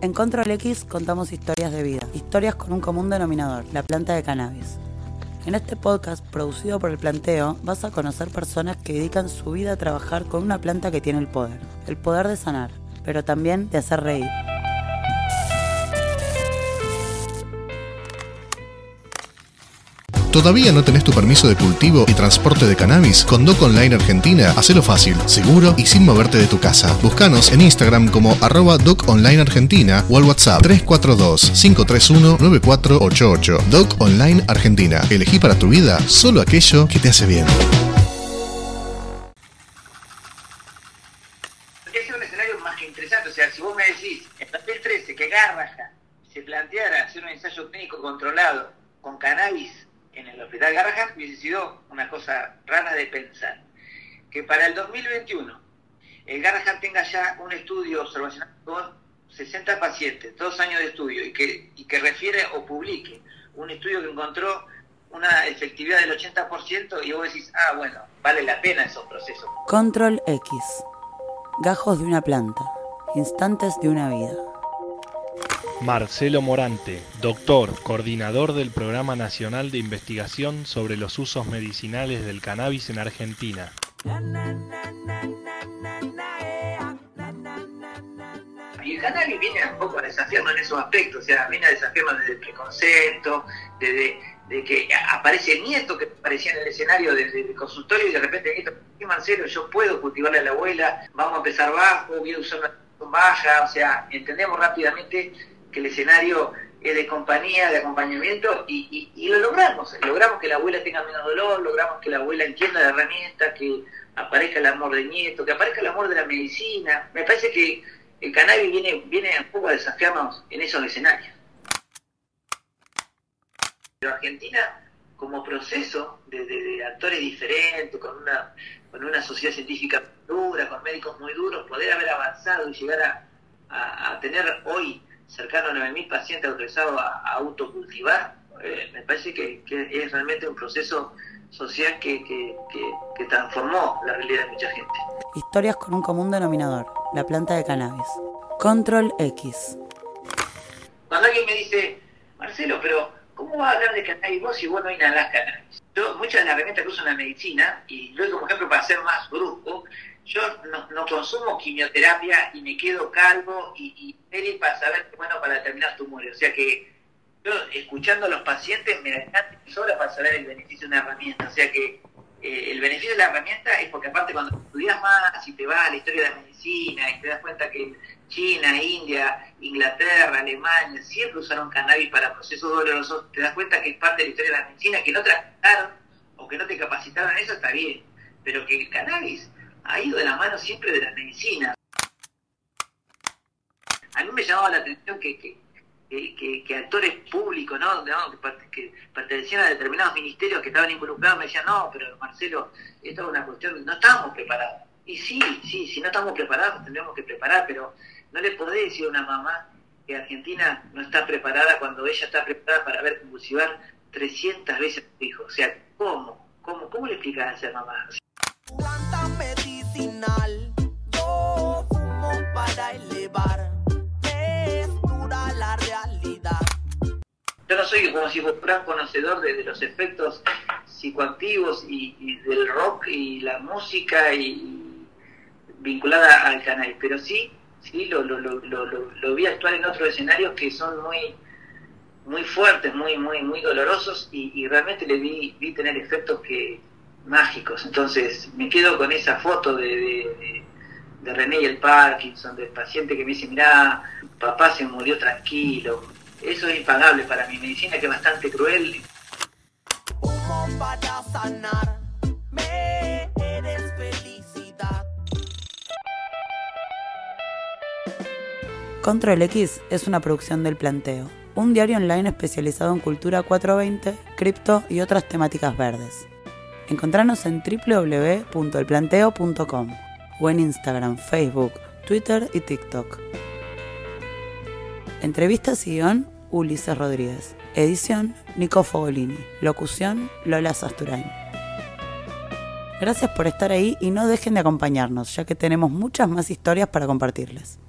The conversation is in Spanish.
En Control X contamos historias de vida, historias con un común denominador, la planta de cannabis. En este podcast, producido por el Planteo, vas a conocer personas que dedican su vida a trabajar con una planta que tiene el poder, el poder de sanar, pero también de hacer reír. ¿Todavía no tenés tu permiso de cultivo y transporte de cannabis? Con Doc Online Argentina, hacelo fácil, seguro y sin moverte de tu casa. Búscanos en Instagram como arroba Doc Online Argentina o al WhatsApp 342-531-9488. Doc Online Argentina. Elegí para tu vida solo aquello que te hace bien. Es un escenario más que interesante. O sea, si vos me decís, en 2013, que Garraja se planteara hacer un ensayo clínico controlado con cannabis en el hospital Garrahan, hubiese sido una cosa rara de pensar. Que para el 2021 el Garrahan tenga ya un estudio observacional con 60 pacientes, dos años de estudio, y que, y que refiere o publique un estudio que encontró una efectividad del 80% y vos decís, ah, bueno, vale la pena esos procesos. Control X. Gajos de una planta. Instantes de una vida. Marcelo Morante, doctor, coordinador del Programa Nacional de Investigación sobre los Usos Medicinales del Cannabis en Argentina. Y el cannabis viene un poco a desafiarnos en esos aspectos, o sea, viene a desafiarnos desde el preconcepto, desde de que aparece el nieto que aparecía en el escenario del consultorio y de repente el nieto, ¿qué Marcelo? Yo puedo cultivarle a la abuela, vamos a empezar bajo, voy a usar una baja, o sea, entendemos rápidamente que el escenario es de compañía, de acompañamiento y, lo logramos. Logramos que la abuela tenga menos dolor, logramos que la abuela entienda la herramienta, que aparezca el amor del nieto, que aparezca el amor de la medicina. Me parece que el cannabis viene, viene un poco a desafiarnos en esos escenarios. Pero Argentina, como proceso de, de, de actores diferentes, con una, con una sociedad científica dura, con médicos muy duros, poder haber avanzado y llegar a, a tener hoy cercano a 9.000 pacientes autorizados a, a autocultivar, eh, me parece que, que, es realmente un proceso social que, que, que, transformó la realidad de mucha gente. Historias con un común denominador, la planta de cannabis. Control X. Cuando alguien me dice, Marcelo, pero ¿cómo vas a hablar de cannabis vos si vos no inhalás cannabis? Yo, muchas de las herramientas que uso en la medicina, y lo doy como ejemplo para ser más brusco, yo consumo quimioterapia y me quedo calvo y, y para saber bueno para determinar tumores. O sea que yo escuchando a los pacientes me alcanza sobra para saber el beneficio de una herramienta. O sea que eh, el beneficio de la herramienta es porque aparte cuando estudias más y te vas a la historia de la medicina y te das cuenta que China, India, Inglaterra, Alemania siempre usaron cannabis para procesos dolorosos, te das cuenta que es parte de la historia de la medicina, que no trataron o que no te capacitaron eso está bien, pero que el cannabis ha ido de la mano siempre de la medicina. A mí me llamaba la atención que, que, que, actores públicos, ¿no? que pertenecían a determinados ministerios que estaban involucrados, me decían, no, pero Marcelo, esto es una cuestión, no estamos preparados. Y sí, sí, si no estamos preparados, tendremos que preparar, pero no le podés decir a una mamá que Argentina no está preparada cuando ella está preparada para ver convulsivar 300 veces a su hijo. O sea, ¿cómo? ¿Cómo, cómo le explicas a esa mamá? Yo no soy como si fuera conocedor de, los efectos psicoactivos y, del rock y la música y vinculada al canal, pero sí, sí lo, lo, lo, lo, lo vi actuar en otros escenarios que son muy muy fuertes, muy muy muy dolorosos y, y realmente le vi, vi tener efectos que mágicos. Entonces me quedo con esa foto de, de, de, René y el Parkinson, del paciente que me dice, mirá, papá se murió tranquilo. Eso es impagable para mi medicina, que es bastante cruel. Control X es una producción del Planteo, un diario online especializado en cultura 420, cripto y otras temáticas verdes. Encontranos en www.elplanteo.com o en Instagram, Facebook, Twitter y TikTok. Entrevistas y guion, Ulises Rodríguez. Edición, Nico Fogolini. Locución, Lola Sasturain. Gracias por estar ahí y no dejen de acompañarnos, ya que tenemos muchas más historias para compartirles.